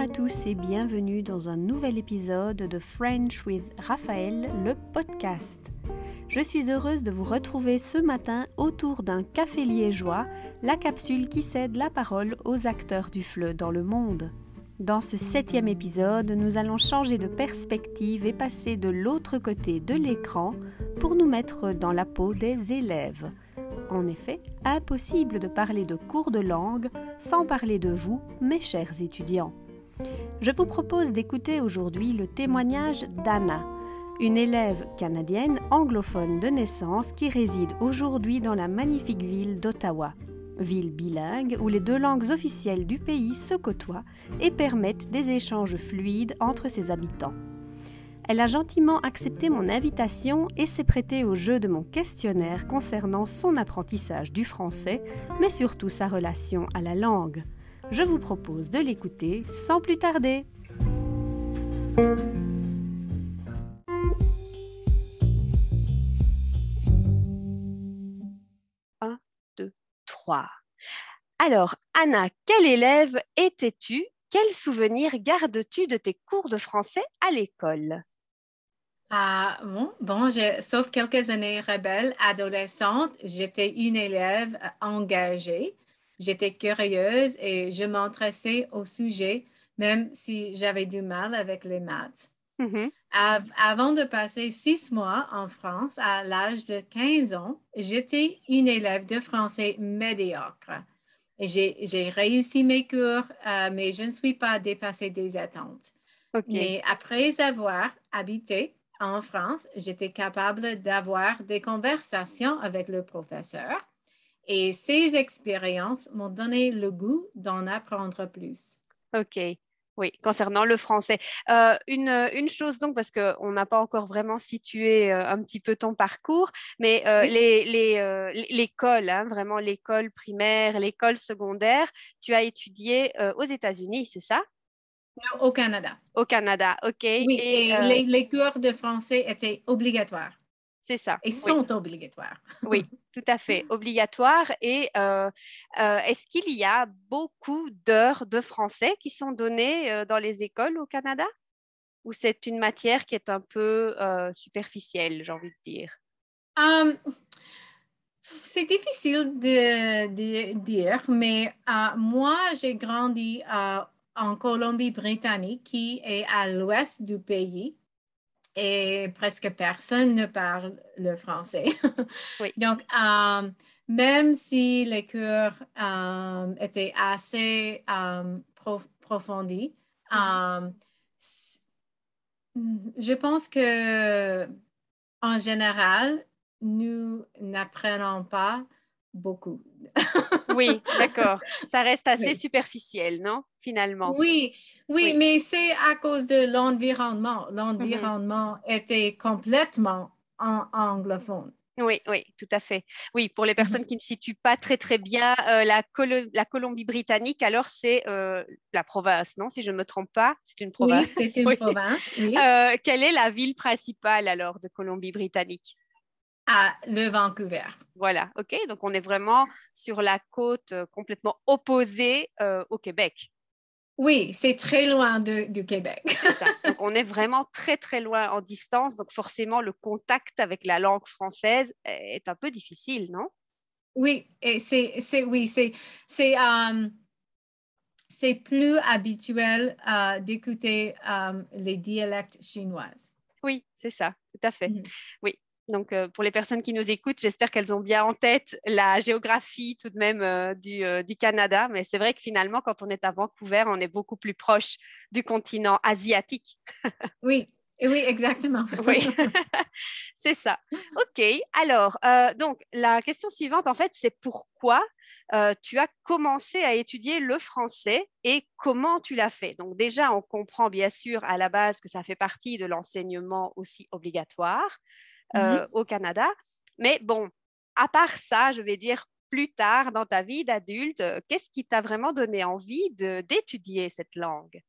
à tous et bienvenue dans un nouvel épisode de French with Raphaël, le podcast. Je suis heureuse de vous retrouver ce matin autour d'un café liégeois, la capsule qui cède la parole aux acteurs du FLE dans le monde. Dans ce septième épisode, nous allons changer de perspective et passer de l'autre côté de l'écran pour nous mettre dans la peau des élèves. En effet, impossible de parler de cours de langue sans parler de vous, mes chers étudiants. Je vous propose d'écouter aujourd'hui le témoignage d'Anna, une élève canadienne anglophone de naissance qui réside aujourd'hui dans la magnifique ville d'Ottawa, ville bilingue où les deux langues officielles du pays se côtoient et permettent des échanges fluides entre ses habitants. Elle a gentiment accepté mon invitation et s'est prêtée au jeu de mon questionnaire concernant son apprentissage du français, mais surtout sa relation à la langue. Je vous propose de l'écouter sans plus tarder. 1, 2, 3. Alors, Anna, quelle élève étais-tu? Quels souvenirs gardes-tu de tes cours de français à l'école? Ah, bon, bon sauf quelques années rebelles, adolescente, j'étais une élève engagée. J'étais curieuse et je m'intéressais au sujet, même si j'avais du mal avec les maths. Mm-hmm. avant de passer six mois en France, à l'âge de 15 ans, j'étais une élève de français médiocre. J'ai réussi mes cours, euh, mais je ne suis pas dépassée des attentes. Mais après avoir habité en France, j'étais capable d'avoir des conversations avec le professeur et ces expériences m'ont donné le goût d'en apprendre plus. OK. Oui, concernant le français. Euh, une, chose donc, parce qu'on n'a pas encore vraiment situé euh, un petit peu ton parcours, mais euh, l'école, hein, vraiment l'école primaire, l'école secondaire, tu as étudié aux États-Unis, c'est ça? au Canada. Au Canada, OK. Oui, et, les, cours de français étaient obligatoires. C'est ça. Ils sont obligatoires. Oui, tout à fait, obligatoires. Et euh, euh, est-ce qu'il y a beaucoup d'heures de français qui sont données dans les écoles au Canada? Ou c'est une matière qui est un peu superficielle, j'ai envie de dire? Um, c'est difficile de, de, dire, mais moi, j'ai grandi en Colombie-Britannique, qui est à l'ouest du pays, et presque personne ne parle le français. Donc, euh, même si les cours euh, étaient assez euh, profondis, mm-hmm. je pense que en général, nous n'apprenons pas beaucoup. oui, d'accord. Ça reste assez superficiel, non, finalement? Oui, oui, mais c'est à cause de l'environnement. L'environnement mm-hmm. était complètement en anglophone. Oui, oui, tout à fait. Oui, pour les personnes mm-hmm. qui ne situent pas très très bien euh, la, la Colombie-Britannique, alors c'est euh, la province, non Si je ne me trompe pas, c'est une province. Oui, c'est une province. Euh, quelle est la ville principale alors de Colombie-Britannique? À le Vancouver. Voilà, ok. Donc on est vraiment sur la côte euh, complètement opposée euh, au Québec. Oui, c'est très loin du Québec. Donc on est vraiment très très loin en distance. Donc forcément le contact avec la langue française est un peu difficile, non? Oui, et c'est oui c'est c'est euh, c'est plus habituel d'écouter les dialectes chinoises. Oui, c'est ça, tout à fait. Mhm. Oui, donc, euh, pour les personnes qui nous écoutent, j'espère qu'elles ont bien en tête la géographie tout de même euh, euh, du, Canada. Mais c'est vrai que finalement, quand on est à Vancouver, on est beaucoup plus proche du continent asiatique. oui, oui, exactement. oui, c'est ça. OK. Alors, donc, la question suivante, en fait, c'est pourquoi tu as commencé à étudier le français et comment tu l'as fait? Donc, déjà, on comprend bien sûr à la base que ça fait partie de l'enseignement aussi obligatoire. Mmh euh, au Canada. Mais bon, à part ça, je vais dire plus tard dans ta vie d'adulte, euh, qu'est-ce qui t'a vraiment donné envie d'étudier cette langue?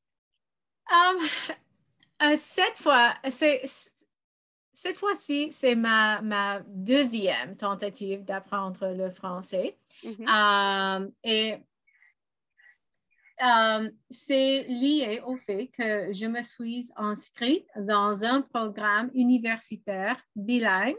Euh, cette fois, cette fois-ci, c'est ma, ma, deuxième tentative d'apprendre le français. Mmh et euh, c'est lié au fait que je me suis inscrite dans un programme universitaire bilingue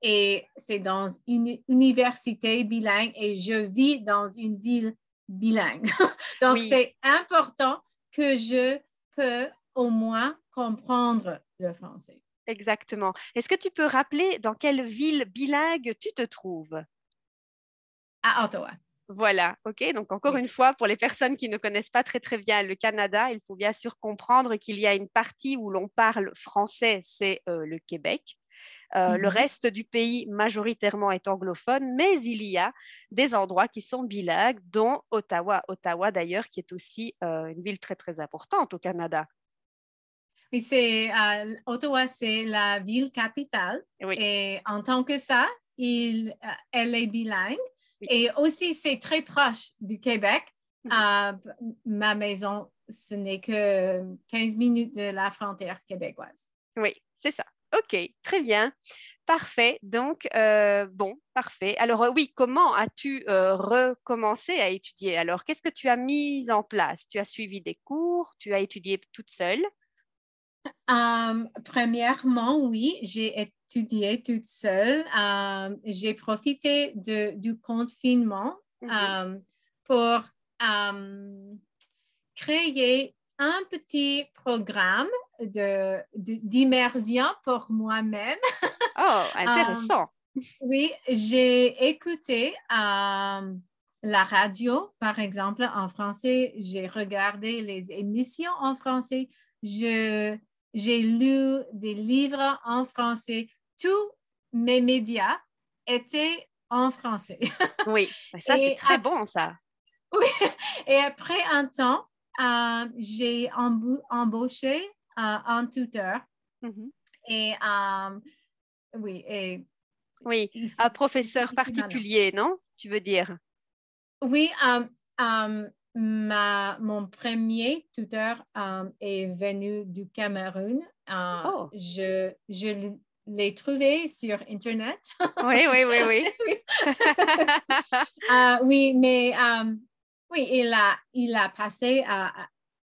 et c'est dans une université bilingue et je vis dans une ville bilingue. Donc, c'est important que je peux au moins comprendre le français. Exactement. Est-ce que tu peux rappeler dans quelle ville bilingue tu te trouves? À Ottawa. Voilà, ok. Donc encore une fois, pour les personnes qui ne connaissent pas très très bien le Canada, il faut bien sûr comprendre qu'il y a une partie où l'on parle français, c'est euh, le Québec. Euh, le mhm. reste du pays majoritairement est anglophone, mais il y a des endroits qui sont bilingues, dont Ottawa. Ottawa d'ailleurs, qui est aussi euh, une ville très très importante au Canada. Oui, c'est Ottawa, c'est la ville capitale. Et en tant que ça, il, elle est bilingue. Et aussi, c'est très proche du Québec. Mhm. Euh, ma maison, ce n'est que 15 minutes de la frontière québécoise. Oui, c'est ça. OK, très bien. Parfait. Donc, euh, bon, parfait. Alors, euh, oui, comment as-tu recommencé à étudier? Alors, qu'est-ce que tu as mis en place? Tu as suivi des cours? Tu as étudié toute seule? Premièrement, oui, j'ai toute seule. j'ai profité de, du confinement mm-hmm. pour créer un petit programme d'immersion de, pour moi-même. Oh, intéressant. oui, j'ai écouté la radio, par exemple, en français. J'ai regardé les émissions en français. Je j'ai lu des livres en français. Tous mes médias étaient en français. oui, ça c'est très bon ça. Oui, et après un temps, euh, j'ai embauché euh, un tuteur. Mm-hmm. Et euh, oui, et oui, un professeur particulier, non Tu veux dire? Oui, Ma, mon premier tuteur est venu du Cameroun. Oh. Je, je l'ai trouvé sur Internet. oui, oui, oui, oui. Euh, oui, mais oui, il a, il a passé à,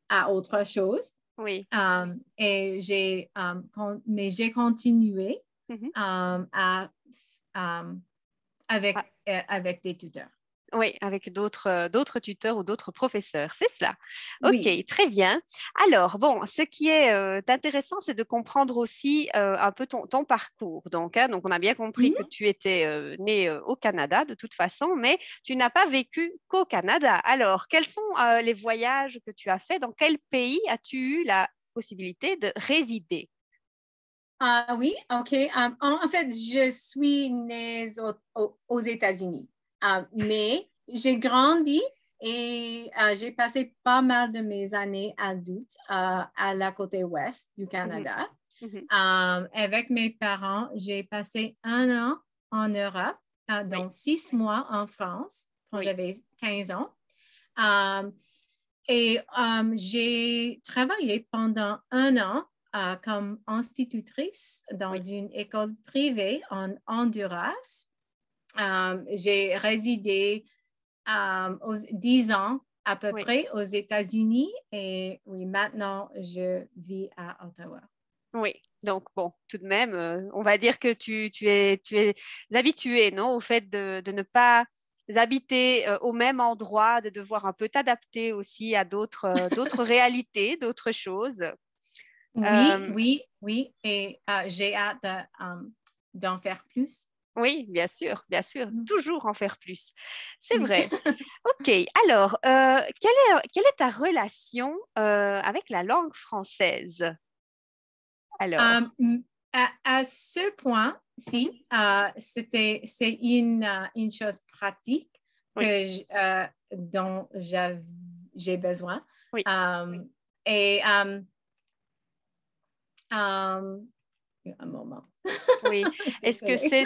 à autre chose. Oui. et j'ai, mais j'ai continué mm-hmm. à, avec, ah. avec des tuteurs. Oui, avec d'autres, euh, d'autres tuteurs ou d'autres professeurs, c'est cela. Ok, très bien. Alors, bon, ce qui est euh, intéressant, c'est de comprendre aussi euh, un peu ton, parcours. Donc, hein, donc, on a bien compris que mmh tu étais né au Canada de toute façon, mais tu n'as pas vécu qu'au Canada. Alors, quels sont les voyages que tu as faits Dans quel pays as-tu eu la possibilité de résider? Ah oui, ok. en, fait, je suis née aux États-Unis. Ah, mais j'ai grandi et euh, j'ai passé pas mal de mes années adultes euh, à la côté ouest du Canada. Mm-hmm. Mm-hmm. Euh, avec mes parents, j'ai passé un an en Europe, donc six mois en France quand j'avais 15 ans. et j'ai travaillé pendant un an comme institutrice dans une école privée en Honduras. Euh, j'ai résidé euh, aux 10 ans à peu près aux États-Unis et oui, maintenant je vis à Ottawa. Oui, donc bon, tout de même, euh, on va dire que tu, tu, es, tu es habitué, non, au fait de, de ne pas habiter au même endroit, de devoir un peu t'adapter aussi à d'autres d'autres réalités, d'autres choses. Oui, oui, oui, et j'ai hâte d'en faire plus. Oui, bien sûr, bien sûr. Mmh. Toujours en faire plus. C'est vrai. OK. Alors, euh, quelle, est, quelle, est, ta relation euh, avec la langue française? Alors. à, ce point, si, euh, c'était, c'est une, une, chose pratique que dont j'ai besoin. Oui. et un moment. Oui. Est-ce que c'est,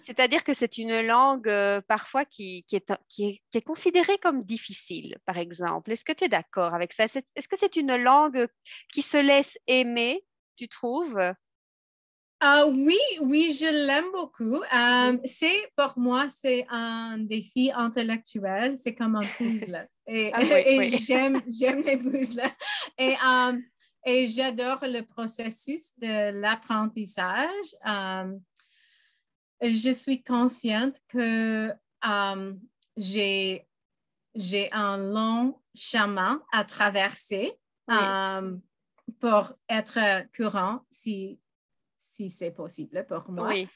c'est-à-dire que c'est une langue euh, parfois qui, qui, est, qui, est, considérée comme difficile, par exemple? Est-ce que tu es d'accord avec ça? Est-ce que c'est une langue qui se laisse aimer, tu trouves? Ah oui, oui, je l'aime beaucoup. Euh, c'est pour moi, c'est un défi intellectuel. C'est comme un puzzle. Et, Ah oui, et oui. j'aime, j'aime les puzzles. Et, euh, et j'adore le processus de l'apprentissage. Euh, je suis consciente que euh, j'ai, un long chemin à traverser Oui. euh, pour être courant si, si c'est possible pour moi. Oui,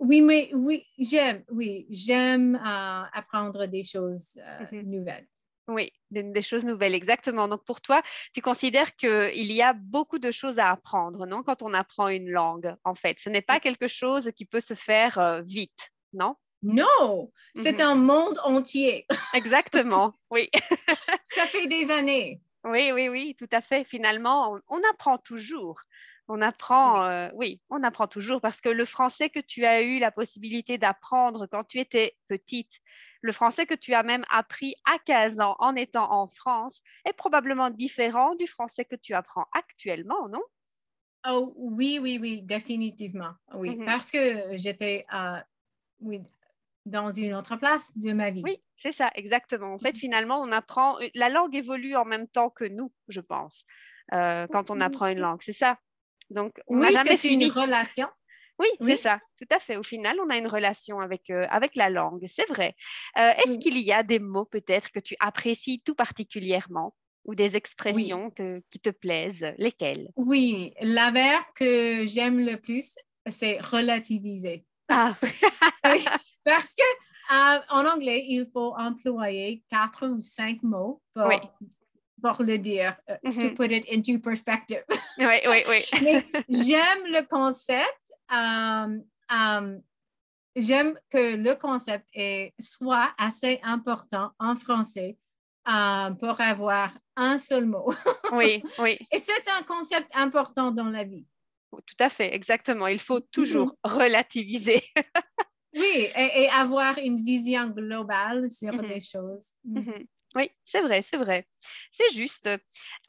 oui, mais oui, j'aime, oui, j'aime euh, apprendre des choses euh, Mhm. nouvelles. Oui, des, des choses nouvelles, exactement. Donc pour toi, tu considères qu'il y a beaucoup de choses à apprendre, non, quand on apprend une langue, en fait. Ce n'est pas quelque chose qui peut se faire euh, vite, non? Non, c'est Mhm. un monde entier. Exactement, oui. Ça fait des années. Oui, oui, oui, tout à fait. Finalement, on, on apprend toujours. On apprend, euh, oui, on apprend toujours parce que le français que tu as eu la possibilité d'apprendre quand tu étais petite, le français que tu as même appris à 15 ans en étant en France, est probablement différent du français que tu apprends actuellement, non? Oh, oui, oui, oui, définitivement. Oui, Mhm. parce que j'étais euh, oui, dans une autre place de ma vie. Oui, c'est ça, exactement. En fait, Mhm. finalement, on apprend, la langue évolue en même temps que nous, je pense, euh, quand on apprend une langue. C'est ça? Donc, on n'a Oui, jamais fini. une relation. Oui, c'est ça, tout à fait. Au final, on a une relation avec, euh, avec la langue, c'est vrai. Euh, Est-ce Oui. qu'il y a des mots peut-être que tu apprécies tout particulièrement ou des expressions que- qui te plaisent? Lesquelles? Oui, la verbe que j'aime le plus, c'est relativiser. Ah, Oui, Parce que euh, en anglais, il faut employer quatre ou cinq mots pour. Pour le dire, euh, to Mhm. put it into perspective. oui, oui, oui. J'aime le concept. euh, euh, j'aime que le concept est, soit assez important en français euh, pour avoir un seul mot. Oui, oui, Et c'est un concept important dans la vie. tout à fait, exactement. Il faut toujours relativiser. Oui, et, et avoir une vision globale sur Mhm. les choses. Oui, c'est vrai, c'est vrai. C'est juste.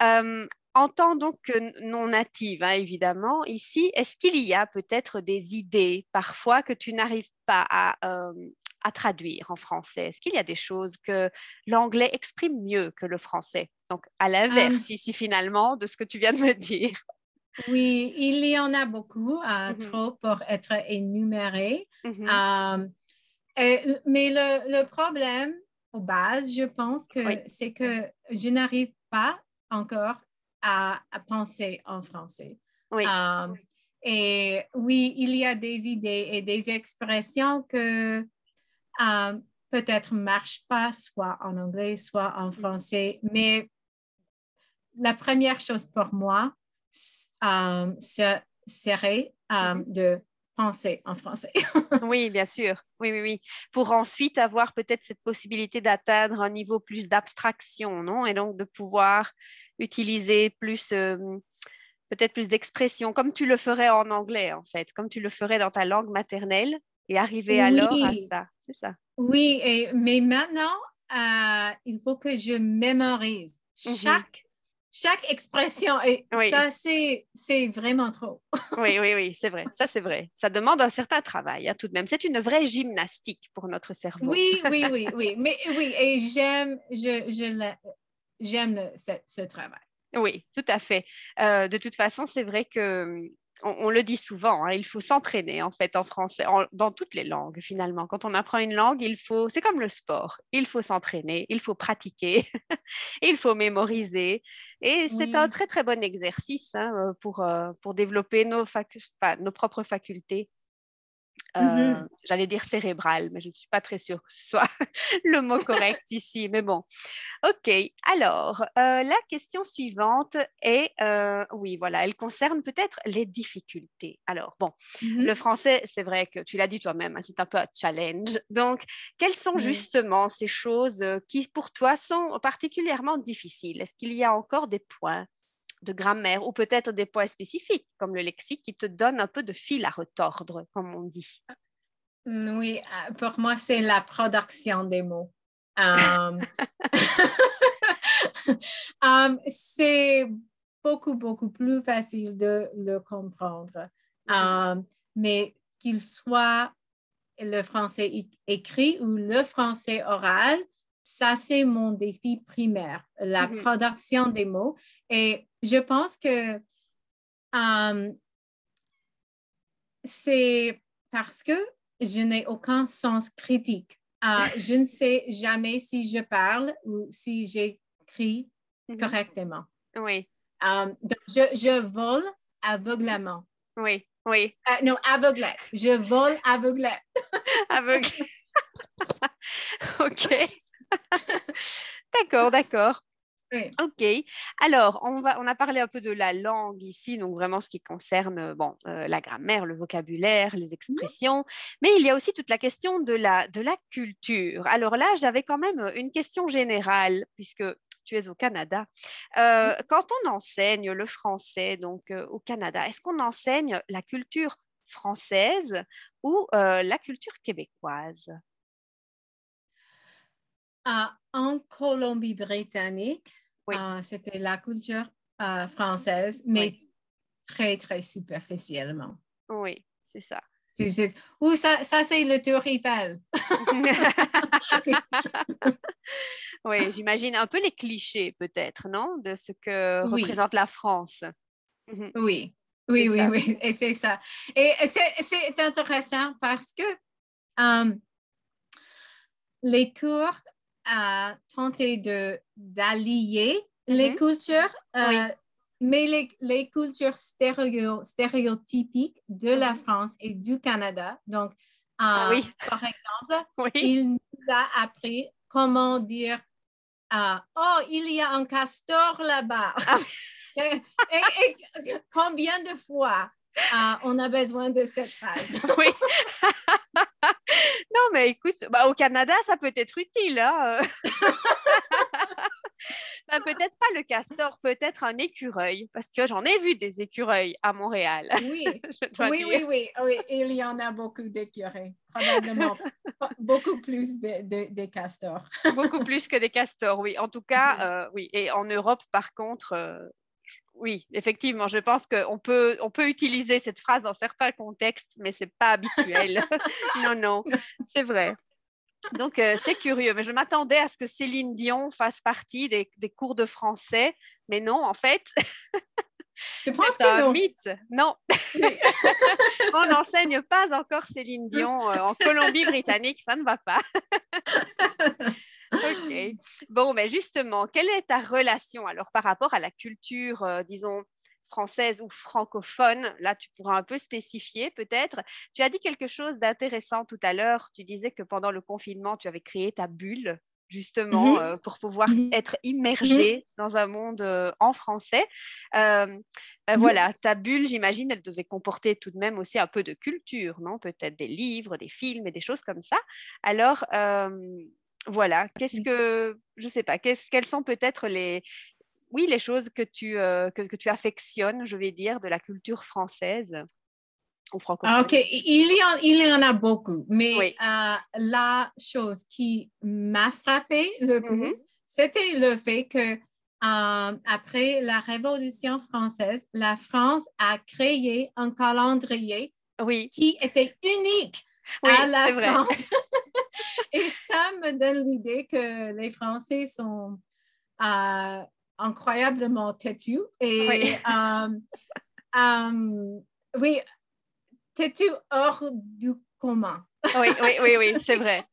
Euh, en tant donc que non native, hein, évidemment, ici, est-ce qu'il y a peut-être des idées parfois que tu n'arrives pas à, euh, à traduire en français? Est-ce qu'il y a des choses que l'anglais exprime mieux que le français? Donc, à l'inverse, Euh, ici, finalement, de ce que tu viens de me dire. Oui, il y en a beaucoup, euh, Mhm. trop pour être énumérés. Euh, et- mais le, le problème, aux bases, je pense que Oui. c'est que je n'arrive pas encore à, à penser en français. Oui. Euh, et oui, il y a des idées et des expressions que euh, peut-être ne marchent pas, soit en anglais, soit en français. Mais la première chose pour moi euh, ce- serait Mhm. de penser en français. Oui, bien sûr. Oui, oui, oui. Pour ensuite avoir peut-être cette possibilité d'atteindre un niveau plus d'abstraction, non? Et donc de pouvoir utiliser plus, euh, peut-être plus d'expression, comme tu le ferais en anglais, en fait, comme tu le ferais dans ta langue maternelle, et arriver alors à ça. C'est ça. Oui, et, mais maintenant, euh, il faut que je mémorise Mhm. chaque, chaque expression. Et Oui. ça, c'est vraiment trop. Oui, oui, oui, c'est vrai. Ça, c'est vrai. Ça demande un certain travail, hein, tout de même. C'est une vraie gymnastique pour notre cerveau. Oui, oui, oui, oui. Mais oui, et j'aime je, je j'aime ce travail. Oui, tout à fait. Euh, de toute façon, c'est vrai que hum, on, on le dit souvent, hein, il faut s'entraîner en fait en français, en- dans toutes les langues finalement. Quand on apprend une langue, il faut, c'est comme le sport, il faut s'entraîner, il faut pratiquer, il faut mémoriser. Et c'est un très très bon exercice hein, euh, pour, euh, pour développer nos, facu- enfin, nos propres facultés. Euh, Mhm. J'allais dire cérébrales, mais je ne suis pas très sûre que ce soit le mot correct ici. Mais bon, ok. Alors, euh, la question suivante est, euh, oui, voilà, elle concerne peut-être les difficultés. Alors, bon, Mhm. le français, c'est vrai que tu l'as dit toi-même, hein, c'est un peu un challenge. Donc, quelles sont justement ces choses euh, qui, pour toi, sont particulièrement difficiles? Est-ce qu'il y a encore des points de grammaire ou peut-être des points spécifiques comme le lexique qui te donnent un peu de fil à retordre, comme on dit Mm, Oui, euh, pour moi, c'est la production des mots. Um, um, c'est beaucoup, beaucoup plus facile de le comprendre. Mhm. Euh, mais qu'il soit le français écrit ou le français oral, ça, c'est mon défi primaire, la Mhm. production des mots. Et je pense que euh, c'est parce que je n'ai aucun sens critique. Euh, je ne sais jamais si je parle ou si j'écris Mhm. correctement. Oui, Euh, donc, je, je vole aveuglément. oui, oui. Non, aveuglette. Je vole aveuglette. Aveugle. ok. d'accord, d'accord. Oui. Ok. Alors, on va, on a parlé un peu de la langue ici, donc vraiment ce qui concerne euh, bon, euh, la grammaire, le vocabulaire, les expressions, mais il y a aussi toute la question de la, de la culture. Alors là, j'avais quand même une question générale, puisque tu es au Canada. Euh, quand on enseigne le français donc euh, au Canada, est-ce qu'on enseigne la culture française ou euh, la culture québécoise? En Colombie-Britannique, Oui. euh, c'était la culture euh, française, mais Oui. très, très superficiellement. Oui, c'est ça. Ou ça, ça c'est le Tour Eiffel. Oui, j'imagine un peu les clichés peut-être, non? De ce que Oui. représente la France. Mhm. Oui, oui, oui, ça. oui, et c'est ça. Et c'est c'est intéressant parce que euh, les cours a tenté de d'allier les Mhm. cultures, euh, mais les, les cultures stéréo- stéréotypiques de la Mhm. France et du Canada. Donc, Ah euh, oui. par exemple, Oui, il nous a appris comment dire euh, Oh, il y a un castor là-bas. Ah. et, et- et combien de fois on a besoin de cette phrase? oui. Non, mais écoute, bah, au Canada, ça peut être utile. Hein? Bah, peut-être pas le castor, peut-être un écureuil, parce que j'en ai vu des écureuils à Montréal. Oui, oui, oui, oui, oui, il y en a beaucoup d'écureuils, probablement beaucoup plus de, de- des castors. Beaucoup plus que des castors, oui. En tout cas, euh, oui. Et en Europe, par contre, euh, oui, effectivement, je pense qu'on peut, on peut utiliser cette phrase dans certains contextes, mais c'est pas habituel. non, non, c'est vrai. Donc, euh, c'est curieux, mais je m'attendais à ce que Céline Dion fasse partie des, des cours de français, mais non, en fait, Je pense c'est un non. mythe. Non, Oui. on n'enseigne pas encore Céline Dion euh, en Colombie-Britannique, ça ne va pas. Ok. Bon, mais justement, quelle est ta relation alors par rapport à la culture, euh, disons, française ou francophone? Là, tu pourras un peu spécifier peut-être. Tu as dit quelque chose d'intéressant tout à l'heure. Tu disais que pendant le confinement, tu avais créé ta bulle justement Mhm. euh, pour pouvoir Mhm. être immergé dans un monde euh, en français. Euh, ben Mhm. voilà, ta bulle, j'imagine, elle devait comporter tout de même aussi un peu de culture, non? Peut-être des livres, des films et des choses comme ça. Alors, voilà, qu'est-ce que, je sais pas, qu'est-ce, quelles sont peut-être les, oui, les choses que tu, euh, que, que tu affectionnes, je vais dire, de la culture française ou francophone? Ah, OK, il y, en, il y en a beaucoup, mais Oui. euh, la chose qui m'a frappée le plus, Mhm. c'était le fait que euh, après la Révolution française, la France a créé un calendrier Oui, qui était unique oui, à la vrai. France. Et ça me donne l'idée que les Français sont euh, incroyablement têtus et Oui. euh, euh, oui, têtus hors du commun. Oui, oui, oui, oui, c'est vrai.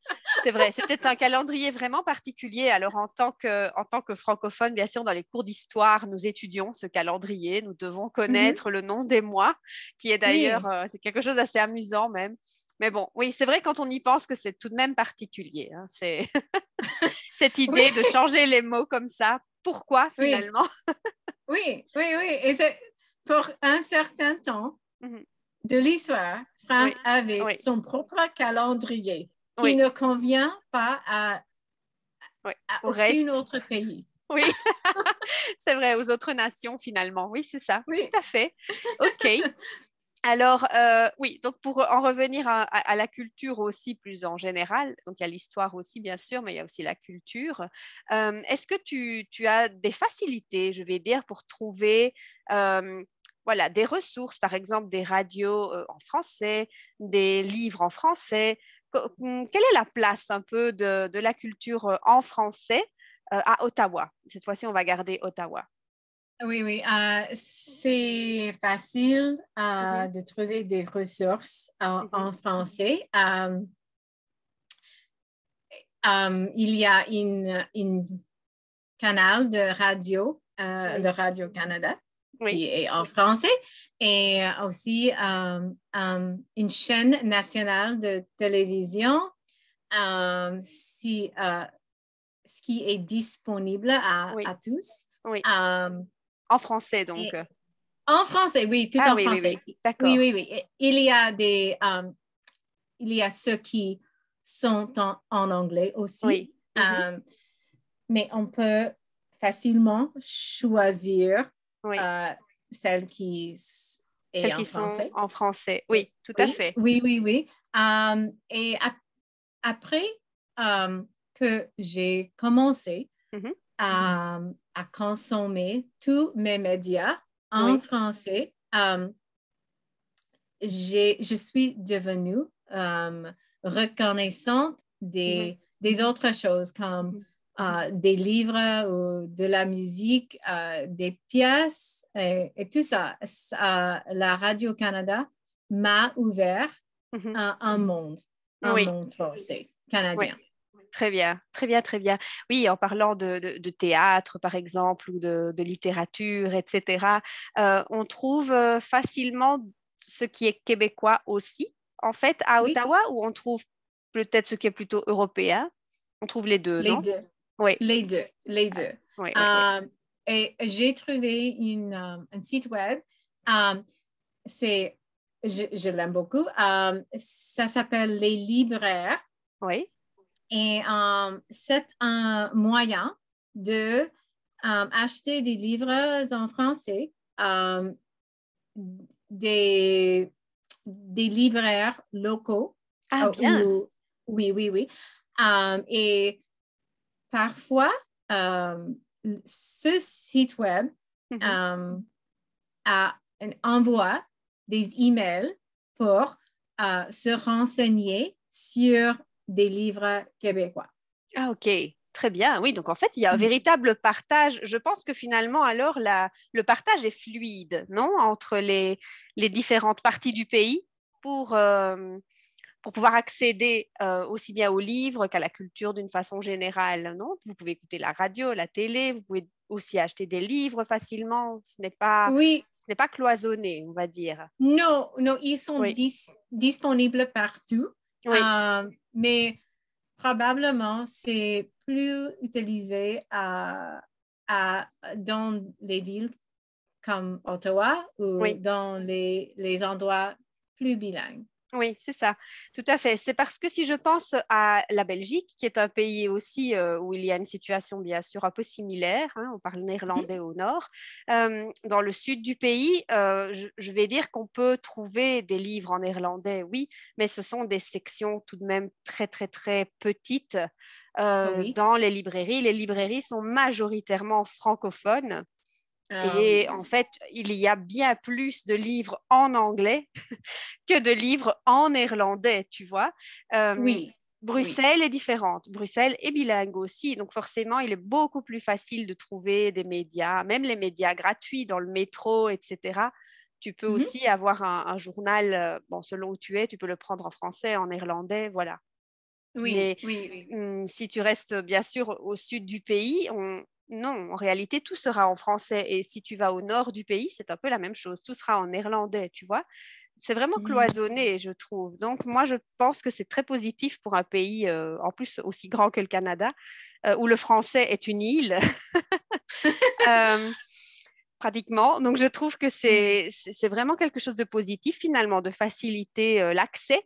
C'est vrai. C'était un calendrier vraiment particulier. Alors, en tant que, en tant que francophone, bien sûr, dans les cours d'histoire, nous étudions ce calendrier. Nous devons connaître le nom des mois, qui est d'ailleurs, euh, c'est quelque chose d'assez amusant même. Mais bon, oui, c'est vrai quand on y pense que c'est tout de même particulier. hein. C'est cette idée de changer les mots comme ça. Pourquoi finalement? Oui, oui, oui. Et c'est pour un certain temps Mhm. de l'histoire, France Oui, avait son propre calendrier qui ne convient pas à, Oui, à au aucun autre pays. Oui, c'est vrai, aux autres nations finalement. Oui, c'est ça. Oui. Tout à fait. OK. Alors, euh, oui, donc pour en revenir à, la culture aussi plus en général, donc il y a l'histoire aussi bien sûr, mais il y a aussi la culture. Euh, est-ce que tu, as des facilités, je vais dire, pour trouver euh, voilà, des ressources, par exemple des radios en français, des livres en français? Quelle est la place un peu de la culture en français à Ottawa? Cette fois-ci, on va garder Ottawa. Oui, oui. Euh, c'est facile euh, mm-hmm. de trouver des ressources en, mm-hmm. français. Euh, il y a une, canal de radio, le Radio-Canada, qui est en français, et aussi une chaîne nationale de télévision si, ce qui est disponible à, à tous. Oui. En français, donc. en français, oui, tout ah en français. Oui, D'accord. Oui, oui, oui. Il y a des, um, il y a ceux qui sont en, anglais aussi. Oui. Mm-hmm. Um, mais on peut facilement choisir euh, celle qui est en français. en français, oui, tout à fait. Oui, oui, oui. Um, et après que j'ai commencé mm-hmm. à à consommer tous mes médias en français, um, je suis devenue um, reconnaissante des, des, autres choses comme mm-hmm. uh, des livres ou de la musique, uh, des pièces et, tout ça. la Radio-Canada m'a ouvert mm-hmm. un, monde, un monde français canadien. Très bien, très bien, très bien. Oui, en parlant de, théâtre, par exemple, ou de, littérature, etc., euh, on trouve euh, facilement ce qui est québécois aussi, en fait, à Ottawa, ou on trouve peut-être ce qui est plutôt européen? On trouve les deux, les non? deux. Oui. Les deux, les deux. Euh, et j'ai trouvé une, un site web. c'est, je, je l'aime beaucoup. ça s'appelle Les Libraires. Oui. Et euh, c'est un moyen de euh, acheter des livres en français, euh, des, des libraires locaux. Ah, bien. oui, oui, oui. et parfois, ce site web mm-hmm. envoie des emails pour se renseigner sur des livres québécois. Ah, OK. Très bien, oui. Donc en fait, il y a un mm. véritable partage. Je pense que finalement, alors, la, le partage est fluide, non Entre les, les différentes parties du pays pour, euh, pour pouvoir accéder euh, aussi bien aux livres qu'à la culture d'une façon générale, non? Vous pouvez écouter la radio, la télé, vous pouvez aussi acheter des livres facilement. Ce n'est pas, oui. ce n'est pas cloisonné, on va dire. Non, non, ils sont disponibles partout. Euh, mais probablement, c'est plus utilisé à, dans les villes comme Ottawa ou dans les, les endroits plus bilingues. Oui, c'est ça, tout à fait. C'est parce que si je pense à la Belgique, qui est un pays aussi euh, où il y a une situation bien sûr un peu similaire, hein, on parle néerlandais au nord, euh, dans le sud du pays, euh, je, vais dire qu'on peut trouver des livres en néerlandais, oui, mais ce sont des sections tout de même très, très, très petites dans les librairies. Les librairies sont majoritairement francophones. Ah et en fait, il y a bien plus de livres en anglais que de livres en néerlandais, tu vois. oui. Bruxelles est différente. Bruxelles est bilingue aussi. Donc forcément, il est beaucoup plus facile de trouver des médias, même les médias gratuits dans le métro, etc. Tu peux mmh aussi avoir un, journal, bon, selon où tu es, tu peux le prendre en français, en néerlandais, voilà. Oui, oui, mmh, si tu restes bien sûr au sud du pays, on, non, en réalité, tout sera en français. Et si tu vas au nord du pays, c'est un peu la même chose. Tout sera en néerlandais, tu vois? C'est vraiment mmh. cloisonné, je trouve. Donc, moi, je pense que c'est très positif pour un pays, euh, en plus aussi grand que le Canada, euh, où le français est une île, euh, pratiquement. Donc, je trouve que mmh. c'est vraiment quelque chose de positif, finalement, de faciliter l'accès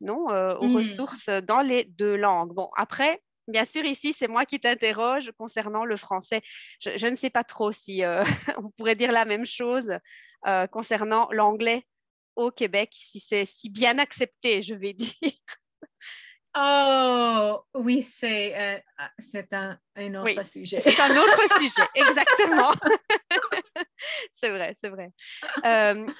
non, aux mmh. ressources dans les deux langues. Bon, après, Bien sûr, ici, c'est moi qui t'interroge concernant le français. Je, ne sais pas trop si euh, on pourrait dire la même chose euh, concernant l'anglais. au Québec, si c'est si bien accepté, je vais dire. Oh, oui, c'est euh, ah, un, un, autre sujet. C'est un autre sujet, exactement. c'est vrai, c'est vrai.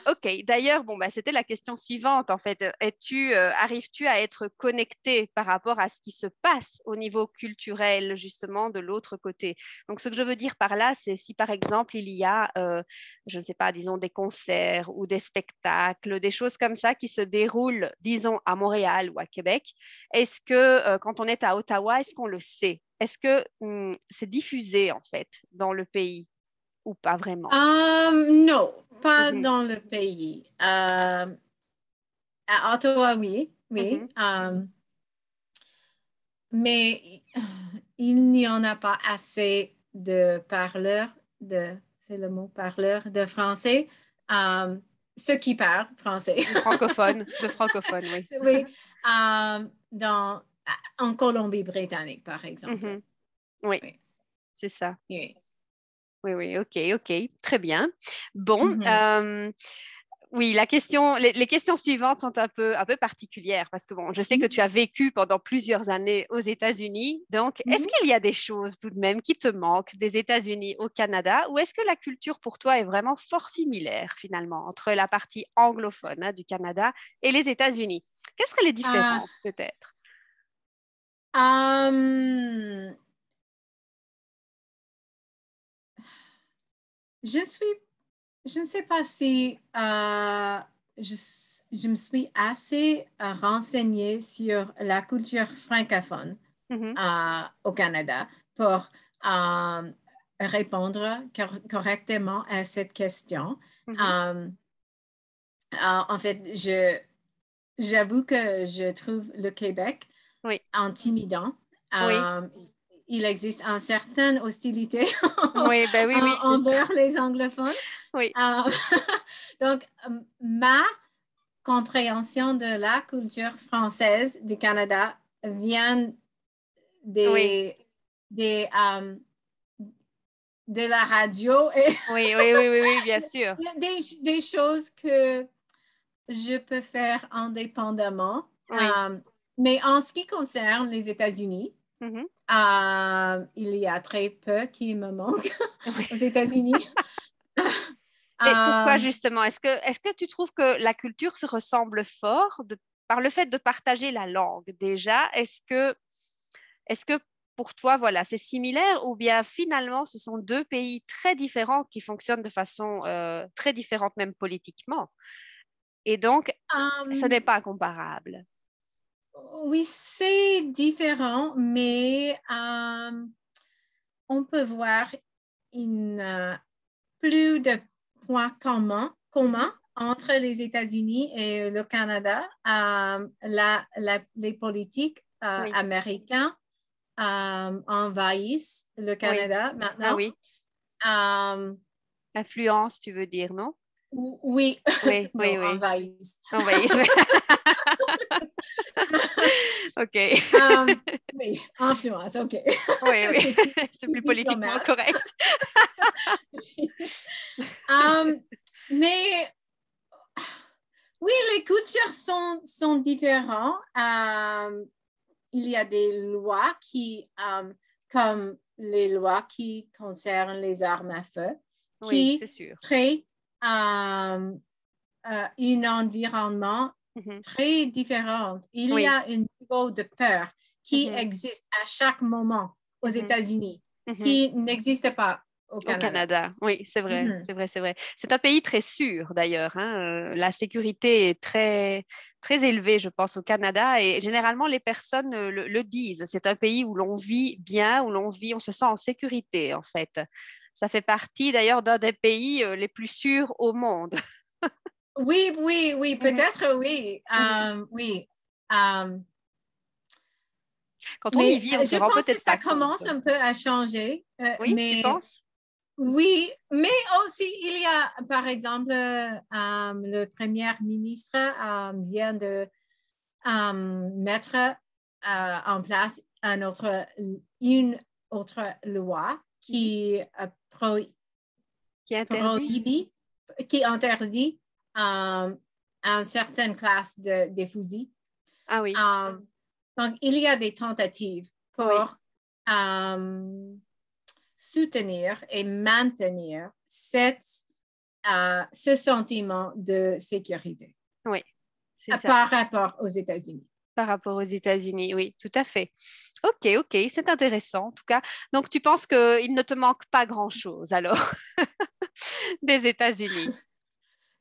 Ok, d'ailleurs, bon, bah, c'était la question suivante, en fait. Es-tu, arrives-tu à être connecté par rapport à ce qui se passe au niveau culturel, justement, de l'autre côté? Donc, ce que je veux dire par là, c'est si, par exemple, il y a, je ne sais pas, disons, des concerts ou des spectacles, des choses comme ça qui se déroulent, disons, à Montréal ou à Québec, est-ce que quand on est à Ottawa, est-ce qu'on le sait? Est-ce que hmm, c'est diffusé en fait dans le pays? Ou pas vraiment? Um, Non, pas mm-hmm. dans le pays. Um, à Ottawa, oui, oui. Mm-hmm. Um, mais il n'y en a pas assez de parleurs de, c'est le mot parleur de français, ceux qui parlent français. francophone, de francophone, oui. oui, dans en Colombie-Britannique, par exemple. Mhm. oui. c'est ça. Oui. Oui, oui, ok, ok, très bien. Bon, euh, oui, la question, les, les questions suivantes sont un peu, un peu particulières parce que bon, je sais que tu as vécu pendant plusieurs années aux États-Unis. Donc, est-ce Mhm. qu'il y a des choses tout de même qui te manquent des États-Unis au Canada ou est-ce que la culture pour toi est vraiment fort similaire finalement entre la partie anglophone hein, du Canada et les États-Unis? Quelles seraient les différences peut-être? Um, je ne suis, je ne sais pas si euh, je, je, me suis assez euh, renseignée sur la culture francophone Mhm. euh, au Canada pour répondre cor- correctement à cette question. Euh, en fait, je, j'avoue que je trouve le Québec Oui. intimidant. Oui. Il existe une certaine hostilité Oui, ben oui, ça. envers les anglophones. Oui. Euh, donc, ma compréhension de la culture française du Canada vient des, Oui. des, euh, de la radio et Oui, oui, oui, oui, oui, bien sûr. des, des choses que je peux faire indépendamment. Oui. Euh, mais en ce qui concerne les États-Unis, Mhm. euh, il y a très peu qui me manque aux États-Unis. Et pourquoi Euh, justement Est-ce que, est que tu trouves que la culture se ressemble fort de- par le fait de partager la langue déjà? Est-ce que, est que pour toi, voilà, c'est similaire ou bien finalement ce sont deux pays très différents qui fonctionnent de façon euh, très différente même politiquement? Et donc, ce euh, n'est pas comparable. Oui, c'est différent, mais euh, on peut voir une, euh, plus de points communs, communs entre les États-Unis et le Canada. Euh, la- la- les politiques Oui. américains euh, envahissent le Canada maintenant. Ah oui, influence, tu veux dire, non? oui, Oui, oui, oui. envahissent. Envahisse. ok. Euh, oui, influence, OK. Oui, oui. C'est plus politiquement correct. Um, mais oui, les cultures sont, sont différentes. Um, il y a des lois qui, um, comme les lois qui concernent les armes à feu, Oui, qui sûr. créent um, euh, un environnement Mhm. très différent. Il Oui. y a un niveau de peur qui Mhm. existe à chaque moment aux Mhm. États-Unis, qui n'existe pas au Au Canada. Oui, c'est vrai, c'est vrai, c'est vrai. C'est un pays très sûr d'ailleurs. hein, euh, La sécurité est très, très élevée, je pense, au Canada et généralement les personnes euh, le, le disent. C'est un pays où l'on vit bien, où l'on vit, on se sent en sécurité en fait. Ça fait partie d'ailleurs d'un des pays euh, les plus sûrs au monde. Oui, oui, oui, Mhm. peut-être oui. Um, oui. Um, Quand on mais y vit, on se je rend pense que peut-être ça pas commence un peu à changer. euh, Oui, mais, tu penses? Oui, mais aussi il y a, par exemple, um, le premier ministre um, vient de um, mettre euh, en place un autre, une autre loi qui euh, pro- Qui est interdit? prohibit, qui interdit um, une certaine classe de, des fusils. Ah oui. Euh, donc, il y a des tentatives pour euh, soutenir et maintenir cette, euh, ce sentiment de sécurité. Oui, c'est ça. Par rapport aux États-Unis. Par rapport aux États-Unis, oui, tout à fait. Ok, ok, c'est intéressant en tout cas. Donc, tu penses qu'il ne te manque pas grand-chose alors des États-Unis?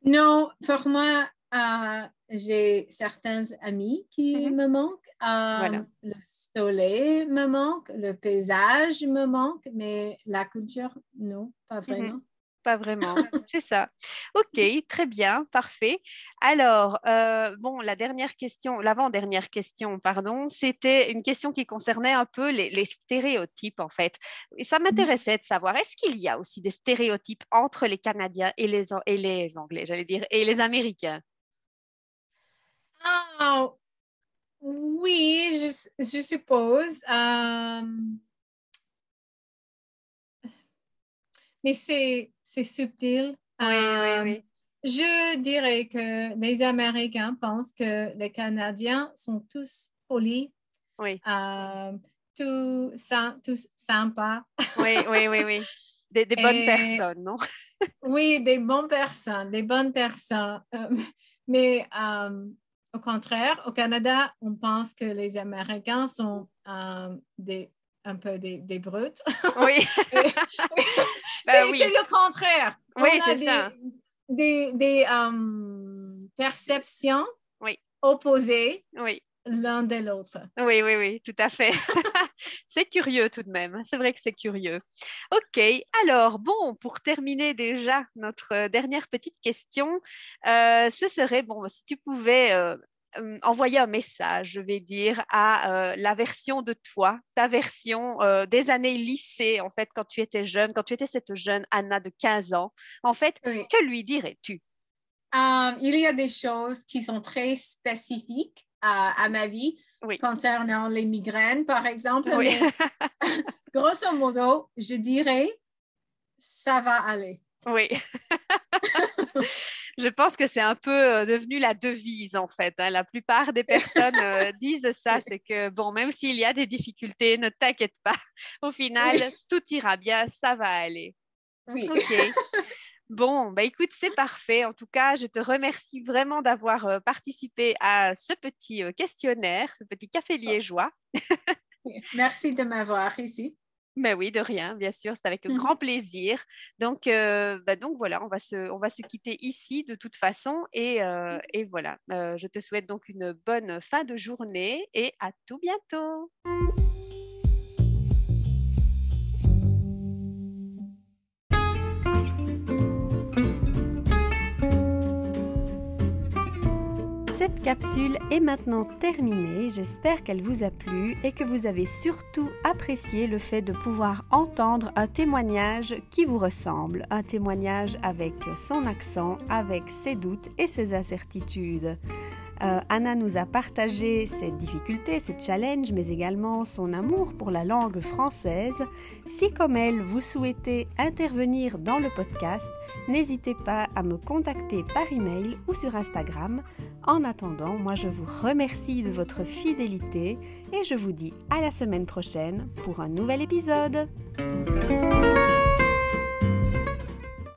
Non, pour moi, euh, j'ai certains amis qui Mhm. me manquent. Euh, Voilà. Le soleil me manque, le paysage me manque, mais la culture, non, pas vraiment. Pas vraiment, c'est ça. Ok, très bien, parfait. Alors, euh, bon, la dernière question, l'avant-dernière question, pardon, c'était une question qui concernait un peu les, les stéréotypes, en fait. Et ça m'intéressait de savoir, est-ce qu'il y a aussi des stéréotypes entre les Canadiens et les, An- et les Anglais, j'allais dire, et les Américains? Ah, oui, je, je suppose. Euh, mais c'est c'est subtil. Euh, Je dirais que les Américains pensent que les Canadiens sont tous polis, Oui, euh, tout, sy- tous sympas. oui, oui, oui, oui. Des, des bonnes Et- personnes, non? Oui, des bonnes personnes, des bonnes personnes. Euh, mais euh, au contraire, au Canada, on pense que les Américains sont euh, des, un peu des, des brutes. Oui, c'est Ben oui. c'est le contraire. Oui, c'est ça. Des, des, euh, perceptions Oui. opposées oui. l'un de l'autre. Oui, oui, oui, tout à fait. c'est curieux tout de même. C'est vrai que c'est curieux. OK. Alors, bon, pour terminer déjà notre euh, dernière petite question, euh, ce serait, bon, si tu pouvais euh, euh, envoyer un message, je vais dire, à euh, la version de toi, ta version euh, des années lycée, en fait, quand tu étais jeune, quand tu étais cette jeune Anna de 15 ans, en fait, Oui. que lui dirais-tu? Il y a des choses qui sont très spécifiques à, à ma vie Oui. concernant les migraines, par exemple. Oui. mais grosso modo, je dirais, ça va aller. Oui. Je pense que c'est un peu euh, devenu la devise en fait. hein. La plupart des personnes euh, disent ça, c'est que bon, même s'il y a des difficultés, ne t'inquiète pas. Au final, Oui. tout ira bien, ça va aller. Oui. Ok. Bon, bah écoute, c'est parfait. En tout cas, je te remercie vraiment d'avoir euh, participé à ce petit euh, questionnaire, ce petit café liégeois. Merci de m'avoir ici. Mais oui, de rien, bien sûr, c'est avec Mhm. grand plaisir. Donc, euh, bah donc voilà, on va, se, on va se quitter ici de toute façon. Et, euh, et voilà, Euh, je te souhaite donc une bonne fin de journée et à tout bientôt. Cette capsule est maintenant terminée. J'espère qu'elle vous a plu et que vous avez surtout apprécié le fait de pouvoir entendre un témoignage qui vous ressemble. Un témoignage avec son accent, avec ses doutes et ses incertitudes. Euh, Anna nous a partagé ses difficultés, ses challenges, mais également son amour pour la langue française. Si comme elle, vous souhaitez intervenir dans le podcast, n'hésitez pas à me contacter par email ou sur Instagram. En attendant, moi je vous remercie de votre fidélité et je vous dis à la semaine prochaine pour un nouvel épisode.